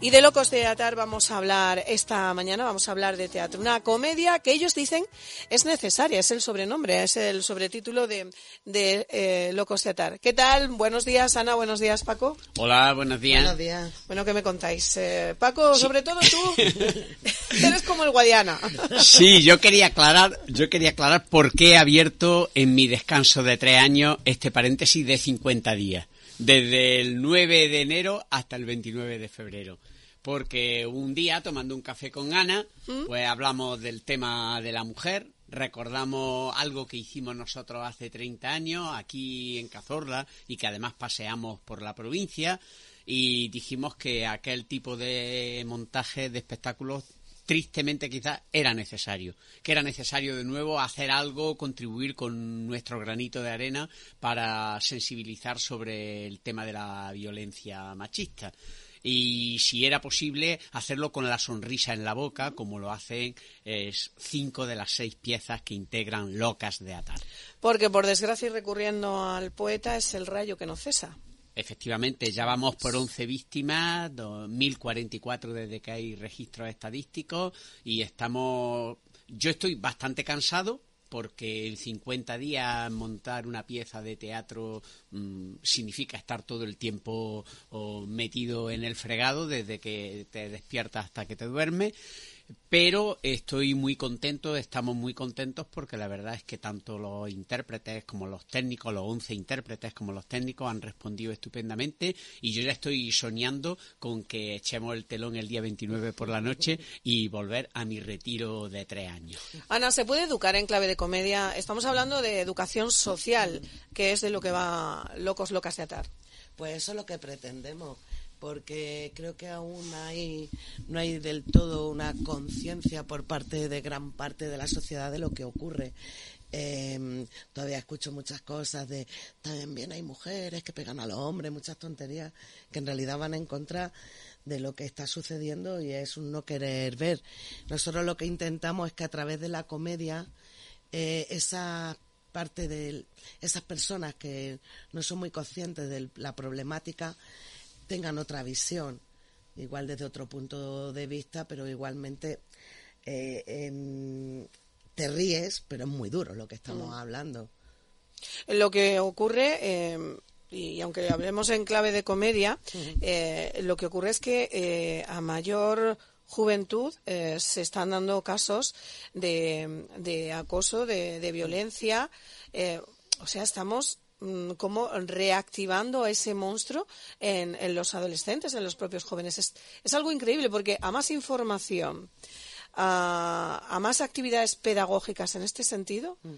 Y de Locos de Atar vamos a hablar esta mañana, vamos a hablar de teatro. Una comedia que ellos dicen es necesaria, es el sobrenombre, es el sobretítulo de, de eh, Locos de Atar. ¿Qué tal? Buenos días, Ana, buenos días, Paco. Hola, buenos días. Buenos días. Bueno, ¿qué me contáis? Eh, Paco, sobre todo tú, eres como el Guadiana. Sí, yo quería aclarar, yo quería aclarar por qué he abierto en mi descanso de tres años este paréntesis de 50 días desde el 9 de enero hasta el 29 de febrero. Porque un día, tomando un café con Ana, pues hablamos del tema de la mujer, recordamos algo que hicimos nosotros hace 30 años aquí en Cazorla y que además paseamos por la provincia. Y dijimos que aquel tipo de montaje de espectáculos tristemente quizás era necesario, que era necesario de nuevo hacer algo, contribuir con nuestro granito de arena para sensibilizar sobre el tema de la violencia machista. Y si era posible, hacerlo con la sonrisa en la boca, como lo hacen cinco de las seis piezas que integran Locas de Atar. Porque, por desgracia, y recurriendo al poeta, es el rayo que no cesa. Efectivamente, ya vamos por 11 víctimas, 1044 desde que hay registros estadísticos y estamos... Yo estoy bastante cansado porque en 50 días montar una pieza de teatro mmm, significa estar todo el tiempo metido en el fregado desde que te despiertas hasta que te duermes pero estoy muy contento, estamos muy contentos porque la verdad es que tanto los intérpretes como los técnicos, los 11 intérpretes como los técnicos han respondido estupendamente y yo ya estoy soñando con que echemos el telón el día 29 por la noche y volver a mi retiro de tres años. Ana, ¿se puede educar en clave de comedia? Estamos hablando de educación social, que es de lo que va Locos Locas de Atar. Pues eso es lo que pretendemos porque creo que aún hay, no hay del todo una conciencia por parte de gran parte de la sociedad de lo que ocurre. Eh, todavía escucho muchas cosas de también hay mujeres que pegan a los hombres, muchas tonterías que en realidad van en contra de lo que está sucediendo y es un no querer ver. Nosotros lo que intentamos es que a través de la comedia eh, esa parte de esas personas que no son muy conscientes de la problemática tengan otra visión, igual desde otro punto de vista, pero igualmente eh, te ríes, pero es muy duro lo que estamos mm. hablando. Lo que ocurre, eh, y aunque hablemos en clave de comedia, eh, lo que ocurre es que eh, a mayor juventud eh, se están dando casos de, de acoso, de, de violencia. Eh, o sea, estamos como reactivando a ese monstruo en, los adolescentes, en los propios jóvenes. Es, algo increíble porque a más información, a, más actividades pedagógicas en este sentido, mm.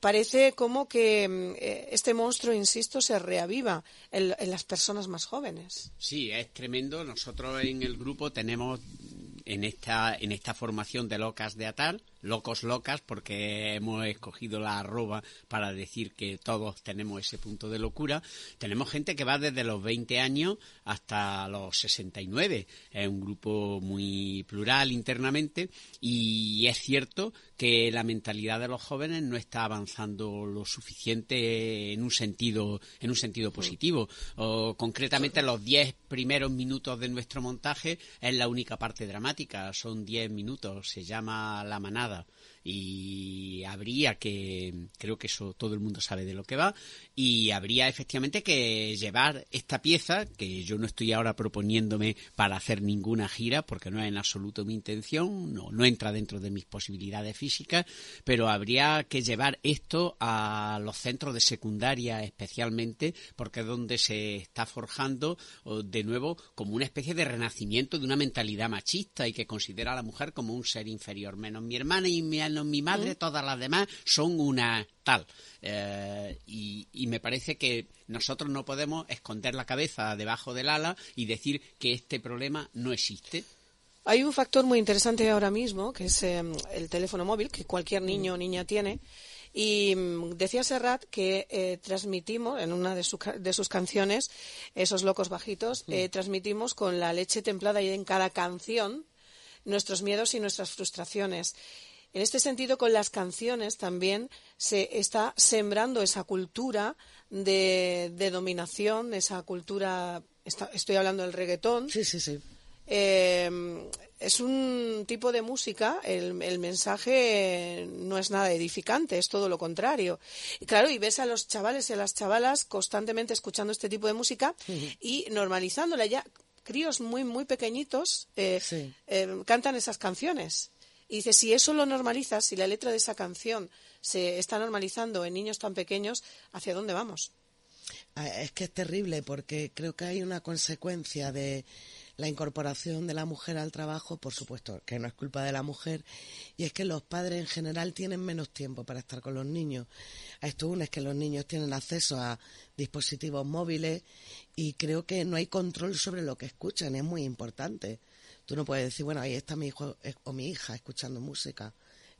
parece como que mm, eh, este monstruo, insisto, se reaviva en, en las personas más jóvenes. Sí, es tremendo. Nosotros en el grupo tenemos en esta, en esta formación de locas de Atar, locos locas, porque hemos escogido la arroba para decir que todos tenemos ese punto de locura, tenemos gente que va desde los 20 años hasta los 69. Es un grupo muy plural internamente. Y es cierto que la mentalidad de los jóvenes no está avanzando lo suficiente en un sentido, en un sentido positivo. O, concretamente los 10 primeros minutos de nuestro montaje es la única parte dramática, son 10 minutos, se llama La Manada y habría que, creo que eso todo el mundo sabe de lo que va, y habría efectivamente que llevar esta pieza, que yo no estoy ahora proponiéndome para hacer ninguna gira, porque no es en absoluto mi intención, no, no entra dentro de mis posibilidades físicas, pero habría que llevar esto a los centros de secundaria especialmente, porque es donde se está forjando de nuevo como una especie de renacimiento de una mentalidad machista y que considera a la mujer como un ser inferior, menos mi hermana y mi mi madre, todas las demás son una tal. Eh, y, me parece que nosotros no podemos esconder la cabeza debajo del ala y decir que este problema no existe. Hay un factor muy interesante ahora mismo, que es em, el teléfono móvil, que cualquier niño o niña tiene. Y mm, decía Serrat que eh, transmitimos, en una de, de, sus canciones, esos locos bajitos, eh, transmitimos con la leche templada y en cada canción nuestros miedos y nuestras frustraciones. En este sentido, con las canciones también se está sembrando esa cultura de, dominación, esa cultura, estoy hablando del reggaetón. Sí, sí, sí. eh, es un tipo de música, el, mensaje no es nada edificante, es todo lo contrario. Y claro, y ves a los chavales y a las chavalas constantemente escuchando este tipo de música y normalizándola ya. Críos muy, muy pequeñitos eh, eh, cantan esas canciones. Y dice, si eso lo normalizas, si la letra de esa canción se está normalizando en niños tan pequeños, ¿hacia dónde vamos? Ah, es que es terrible porque creo que hay una consecuencia de la incorporación de la mujer al trabajo, por supuesto que no es culpa de la mujer, y es que los padres en general tienen menos tiempo para estar con los niños. A esto uno es que los niños tienen acceso a dispositivos móviles y creo que no hay control sobre lo que escuchan, es muy importante. Tú no puedes decir, bueno, ahí está mi hijo o mi hija escuchando música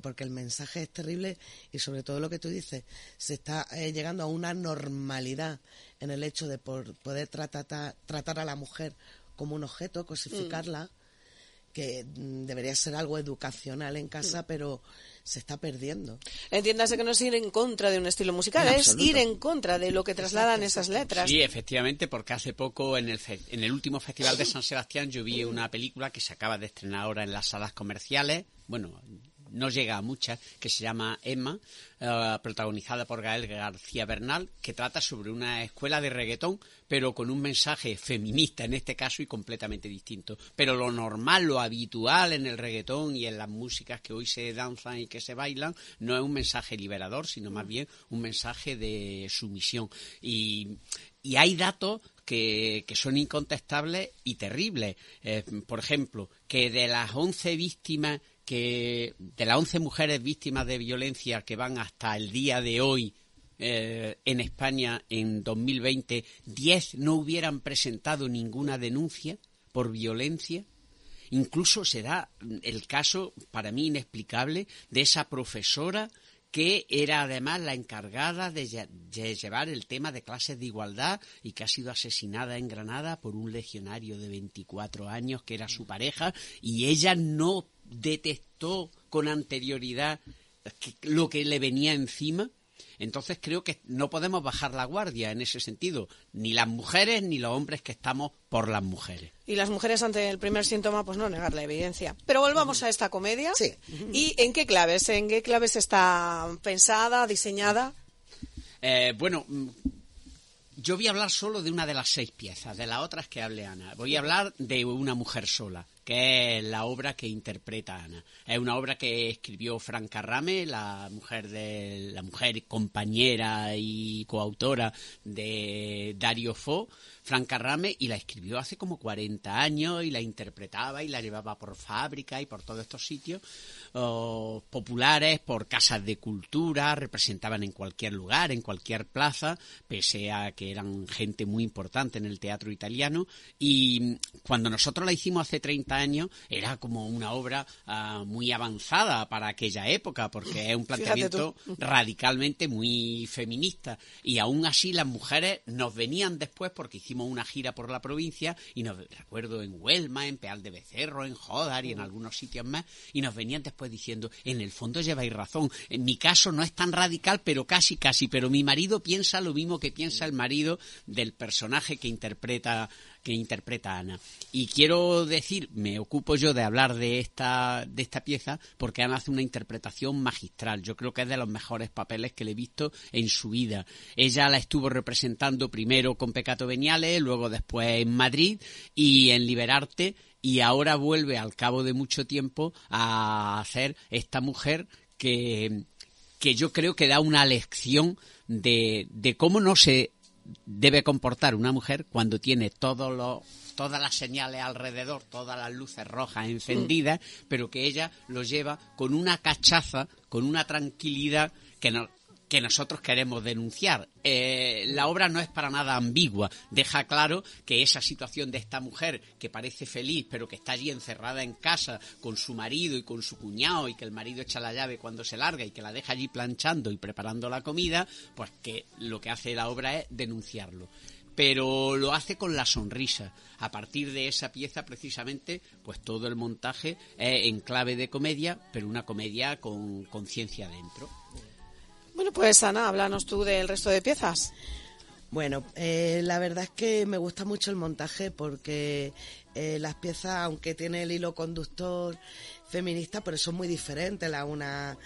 porque el mensaje es terrible y sobre todo lo que tú dices, se está eh, llegando a una normalidad en el hecho de poder tratar, tratar a la mujer como un objeto, cosificarla, que debería ser algo educacional en casa, mm. pero se está perdiendo. Entiéndase que no es ir en contra de un estilo musical, es ir en contra de lo que trasladan esas letras. Sí, efectivamente, porque hace poco en el, en el último Festival de San Sebastián yo vi una película que se acaba de estrenar ahora en las salas comerciales, bueno, no llega a muchas, que se llama Emma, eh, protagonizada por Gael García Bernal, que trata sobre una escuela de reggaetón, pero con un mensaje feminista en este caso y completamente distinto. Pero lo normal, lo habitual en el reggaetón y en las músicas que hoy se danzan y que se bailan, no es un mensaje liberador, sino más bien un mensaje de sumisión. Y, hay datos que, son incontestables y terribles. Eh, por ejemplo, que de las 11 víctimas que de las 11 mujeres víctimas de violencia que van hasta el día de hoy eh, en España en 2020, 10 no hubieran presentado ninguna denuncia por violencia. Incluso se da el caso, para mí inexplicable, de esa profesora que era además la encargada de, llevar el tema de clases de igualdad y que ha sido asesinada en Granada por un legionario de 24 años que era su pareja y ella no detectó con anterioridad lo que le venía encima. Entonces creo que no podemos bajar la guardia en ese sentido, ni las mujeres ni los hombres que estamos por las mujeres. Y las mujeres ante el primer síntoma, pues no negar la evidencia. Pero volvamos a esta comedia. Sí. ¿Y en qué claves? ¿En qué claves está pensada, diseñada? Eh, bueno, mm, yo voy a hablar solo de una de las seis piezas, de las otras que hable Ana. Voy a hablar de una mujer sola que es la obra que interpreta Ana. Es una obra que escribió Franca Rame, la mujer de la mujer compañera y coautora de Dario Fo, Franca Rame, y la escribió hace como 40 años y la interpretaba y la llevaba por fábrica y por todos estos sitios populares, por casas de cultura, representaban en cualquier lugar, en cualquier plaza, pese a que eran gente muy importante en el teatro italiano. Y cuando nosotros la hicimos hace 30 años, era como una obra ah, muy avanzada para aquella época, porque es un planteamiento radicalmente muy feminista. Y aún así las mujeres nos venían después, porque hicimos una gira por la provincia, y nos recuerdo en Huelma, en Peal de Becerro, en Jodar y en algunos sitios más, y nos venían después diciendo, en el fondo lleváis razón, en mi caso no es tan radical, pero casi, casi, pero mi marido piensa lo mismo que piensa el marido del personaje que interpreta que interpreta Ana. Y quiero decir, me ocupo yo de hablar de esta, de esta pieza porque Ana hace una interpretación magistral. Yo creo que es de los mejores papeles que le he visto en su vida. Ella la estuvo representando primero con Pecato Veniales, luego después en Madrid y en Liberarte y ahora vuelve al cabo de mucho tiempo a hacer esta mujer que, que yo creo que da una lección de, de cómo no se debe comportar una mujer cuando tiene todos los todas las señales alrededor, todas las luces rojas encendidas, pero que ella lo lleva con una cachaza, con una tranquilidad que no, que nosotros queremos denunciar. Eh, la obra no es para nada ambigua, deja claro que esa situación de esta mujer que parece feliz pero que está allí encerrada en casa con su marido y con su cuñado y que el marido echa la llave cuando se larga y que la deja allí planchando y preparando la comida, pues que lo que hace la obra es denunciarlo pero lo hace con la sonrisa. A partir de esa pieza, precisamente, pues todo el montaje es en clave de comedia, pero una comedia con conciencia dentro. Bueno, pues Ana, háblanos tú del resto de piezas. Bueno, eh, la verdad es que me gusta mucho el montaje porque eh, las piezas, aunque tiene el hilo conductor feminista, pero son muy diferentes la una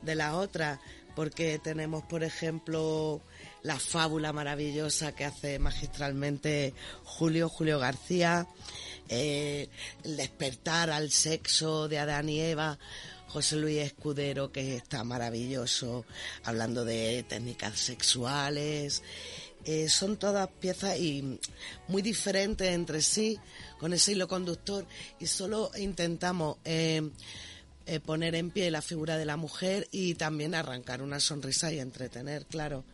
de la otra, porque tenemos, por ejemplo, la fábula maravillosa que hace magistralmente Julio, Julio García, eh, el despertar al sexo de Adán y Eva, José Luis Escudero, que está maravilloso, hablando de técnicas sexuales. Eh, son todas piezas y muy diferentes entre sí, con ese hilo conductor, y solo intentamos eh, poner en pie la figura de la mujer y también arrancar una sonrisa y entretener, claro.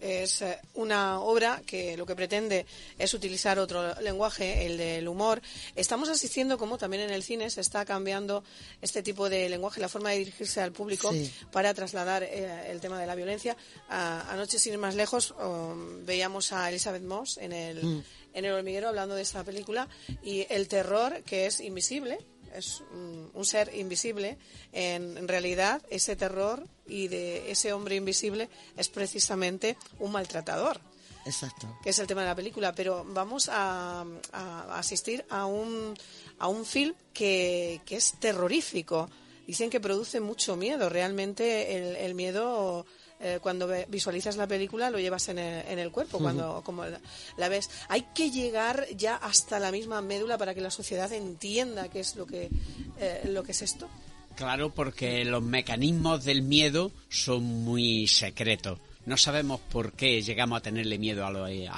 Es eh, una obra que lo que pretende es utilizar otro lenguaje, el del humor. Estamos asistiendo, como también en el cine, se está cambiando este tipo de lenguaje, la forma de dirigirse al público para trasladar eh, el tema de la violencia. anoche, sin ir más lejos, um, veíamos a Elizabeth Moss en el, mm. en el hormiguero hablando de esta película y el terror que es invisible es un, ser invisible, en, realidad ese terror y de ese hombre invisible es precisamente un maltratador. Exacto. Que es el tema de la película. Pero vamos a, asistir a un, a un film que, que, es terrorífico. Dicen que produce mucho miedo. Realmente el, el miedo eh, cuando visualizas la película lo llevas en el, cuerpo, cuando como la, ves. Hay que llegar ya hasta la misma médula para que la sociedad entienda qué es lo que, eh, lo que es esto. Claro, porque los mecanismos del miedo son muy secretos. No sabemos por qué llegamos a tenerle miedo a,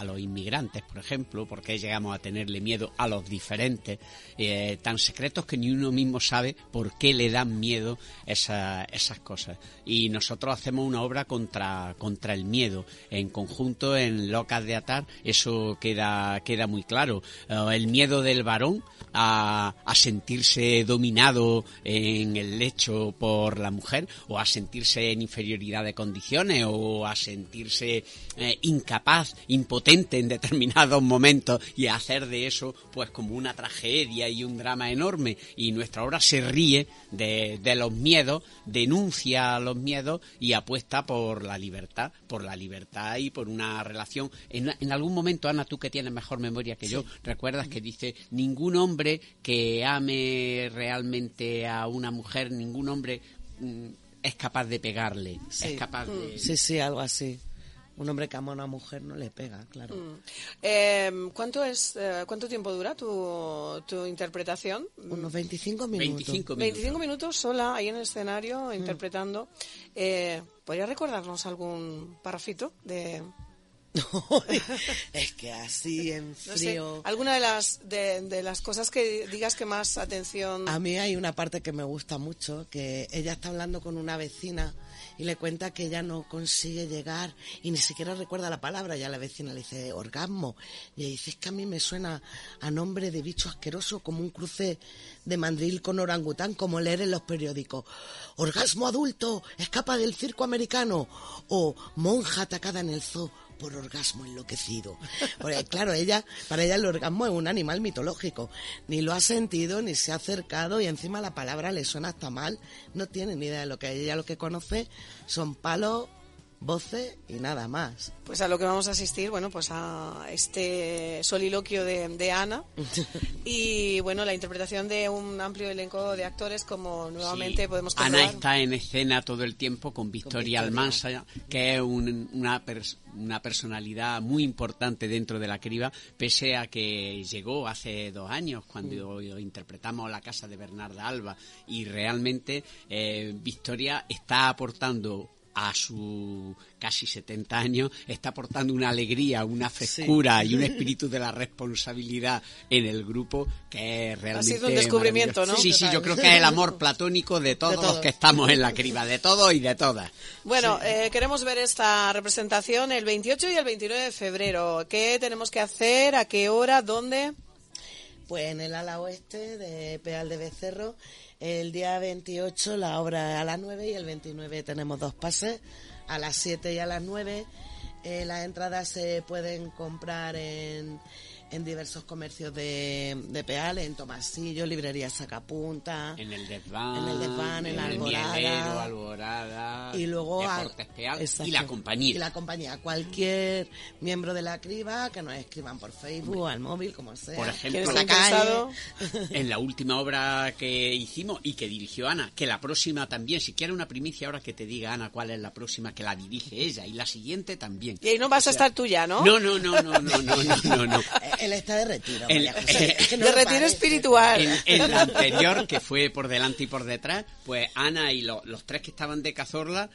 los inmigrantes, por ejemplo, por qué llegamos a tenerle miedo a los diferentes, eh, tan secretos que ni uno mismo sabe por qué le dan miedo esas cosas. Y nosotros hacemos una obra contra, contra el miedo. En conjunto, en Locas de Atar, eso queda, queda muy claro. Eh, el miedo del varón a, a sentirse dominado en el lecho por la mujer, o a sentirse en inferioridad de condiciones, o a sentirse eh, incapaz, impotente en determinados momentos y hacer de eso pues como una tragedia y un drama enorme. Y nuestra obra se ríe de, los miedos, denuncia los miedos y apuesta por la libertad, por la libertad y por una relación. En, algún momento, Ana, tú que tienes mejor memoria que yo, recuerdas que dice, ningún hombre que ame realmente a una mujer, ningún hombre... Es capaz de pegarle, sí. es capaz de... Mm. Sí, sí, algo así. Un hombre que ama a una mujer no le pega, claro. Mm. Em, ¿cuánto, es, eh, ¿Cuánto tiempo dura tu, tu interpretación? Unos 25 minutos. 25 minutos. 25 minutos sola ahí en el escenario mm. interpretando. Eh, ¿Podría recordarnos algún parrafito de, es que así en frío. ¿Alguna de las, de, las cosas que digas que más atención? A mí hay una parte que me gusta mucho, que ella está hablando con una vecina y le cuenta que ella no consigue llegar y ni siquiera recuerda la palabra. Ya la vecina le dice orgasmo. Y ella dice, es que a mí me suena a nombre de bicho asqueroso como un cruce de mandril con orangután, como leer en los periódicos. Orgasmo adulto, escapa del circo americano. O monja atacada en el zoo por orgasmo enloquecido. Porque claro, ella, para ella el orgasmo es un animal mitológico. Ni lo ha sentido, ni se ha acercado y encima la palabra le suena hasta mal. No tiene ni idea de lo que ella lo que conoce son palos, voces y nada más. Pues a lo que vamos a asistir, bueno, pues a este soliloquio de, Ana y bueno, la interpretación de un amplio elenco de actores como nuevamente podemos Ana está en escena todo el tiempo con Victoria, Almansa, que es una, una personalidad muy importante dentro de la criba, pese a que llegó hace dos años cuando mm. interpretamos La Casa de Bernarda Alba y realmente eh, Victoria está aportando a su casi 70 años, está aportando una alegría, una frescura y un espíritu de la responsabilidad en el grupo que es realmente. Ha sido un descubrimiento, ¿no? Sí, sí, yo creo que es el amor platónico de todos los que estamos en la criba, de todos y de todas. Bueno, eh, queremos ver esta representación el 28 y el 29 de febrero. ¿Qué tenemos que hacer? ¿A qué hora? ¿Dónde? Pues en el ala oeste de Peal de Becerro el día 28 la obra a las 9 y el 29 tenemos dos pases, a las 7 y a las 9. Eh, las entradas se pueden comprar en, en diversos comercios de, de Peales, en Tomasillo, librería Sacapunta. En el Desván. En el Desván, en, la Alborada. Mielero, Alborada. Y luego. Deportes Peal y la compañía. Y la compañía. Cualquier miembro de la criba que nos escriban por Facebook, al móvil, como sea. Por ejemplo, la calle? en la última obra que hicimos y que dirigió Ana, que la próxima también, si quieres una primicia, ahora que te diga Ana cuál es la próxima, que la dirige ella y la siguiente también. Y ahí no vas a estar tú ya. No, no, no, no, no, no, no, no. no. Él está de retiro. El- María José. Es que no de retiro espiritual. En, en la anterior, que fue por delante y por detrás, pues Ana y lo- los tres que estaban de Cazorla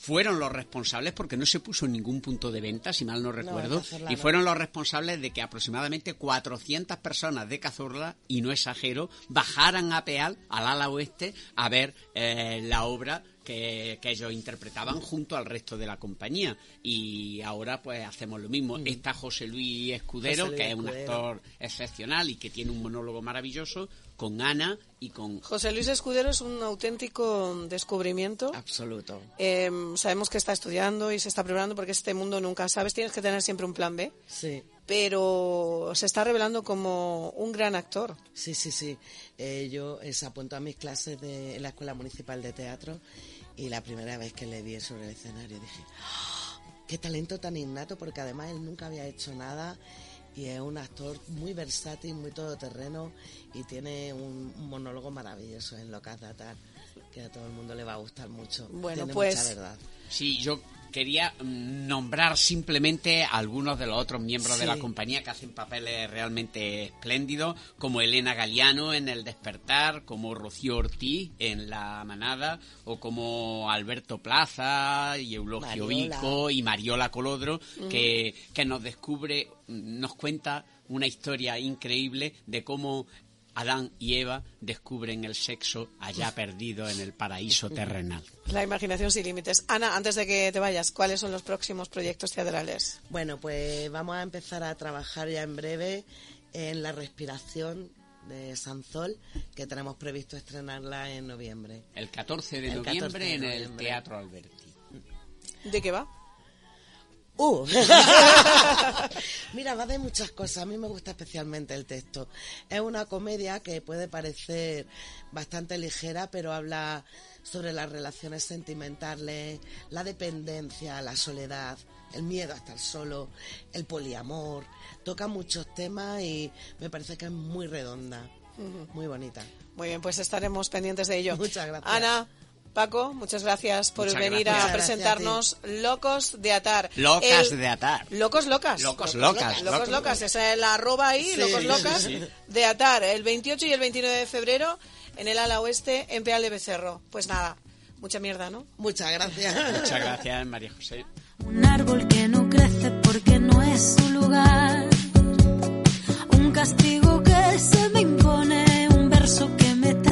fueron los responsables, porque no se puso en ningún punto de venta, si mal no recuerdo, y fueron los responsables de que aproximadamente 400 personas de Cazorla, y no exagero, bajaran a Peal, al ala oeste, a ver eh, la obra que, que ellos interpretaban junto al resto de la compañía. Y ahora pues hacemos lo mismo. Está José Luis Escudero, Mm. José Luis que es un Escudero. actor excepcional y que tiene un monólogo maravilloso, con Ana y con... José Luis Escudero es un auténtico descubrimiento. Absoluto. Eh, sabemos que está estudiando y se está preparando porque este mundo nunca sabes, tienes que tener siempre un plan B, Sí. pero se está revelando como un gran actor. Sí, sí, sí. Eh, yo eh, se apuntó a mis clases de, en la Escuela Municipal de Teatro y la primera vez que le vi sobre el escenario dije, ¡Ah! qué talento tan innato, porque además él nunca había hecho nada y es un actor muy versátil, muy todoterreno y tiene un, un monólogo maravilloso en Locas de Atar que a todo el mundo le va a gustar mucho. Bueno, Tiene pues- mucha verdad. Sí, yo quería mm, nombrar simplemente a algunos de los otros miembros de la compañía que hacen papeles realmente espléndidos, como Elena Galiano en El Despertar, como Rocío Ortiz en La Manada, o como Alberto Plaza y Eulogio Mariola. Vico y Mariola Colodro, que, que nos descubre, nos cuenta una historia increíble de cómo Adán y Eva descubren el sexo allá perdido en el paraíso terrenal. La imaginación sin límites. Ana, antes de que te vayas, ¿cuáles son los próximos proyectos teatrales? Bueno, pues vamos a empezar a trabajar ya en breve en la respiración de Sanzol, que tenemos previsto estrenarla en noviembre. El 14 de El 14 noviembre de en el noviembre. Teatro Alberti. ¿De qué va? ¡Uh! Mira, va de muchas cosas. A mí me gusta especialmente el texto. Es una comedia que puede parecer bastante ligera, pero habla sobre las relaciones sentimentales, la dependencia, la soledad, el miedo a estar solo, el poliamor. Toca muchos temas y me parece que es muy redonda, muy bonita. Muy bien, pues estaremos pendientes de ello. Muchas gracias. Ana, Paco, muchas gracias por Muchas venir gracias. a presentarnos Locos de Atar. Locas El- de atar. Locos locas. Locos locas. Locos Locos locas. Esa es la arroba ahí, Sí, Locos sí, locas sí. de Atar. El 28 y el 29 de febrero en el ala oeste en Peal de Becerro. Pues nada, mucha mierda, ¿no? Muchas gracias. Muchas gracias, María José. Un árbol que no crece porque no es su lugar. Un castigo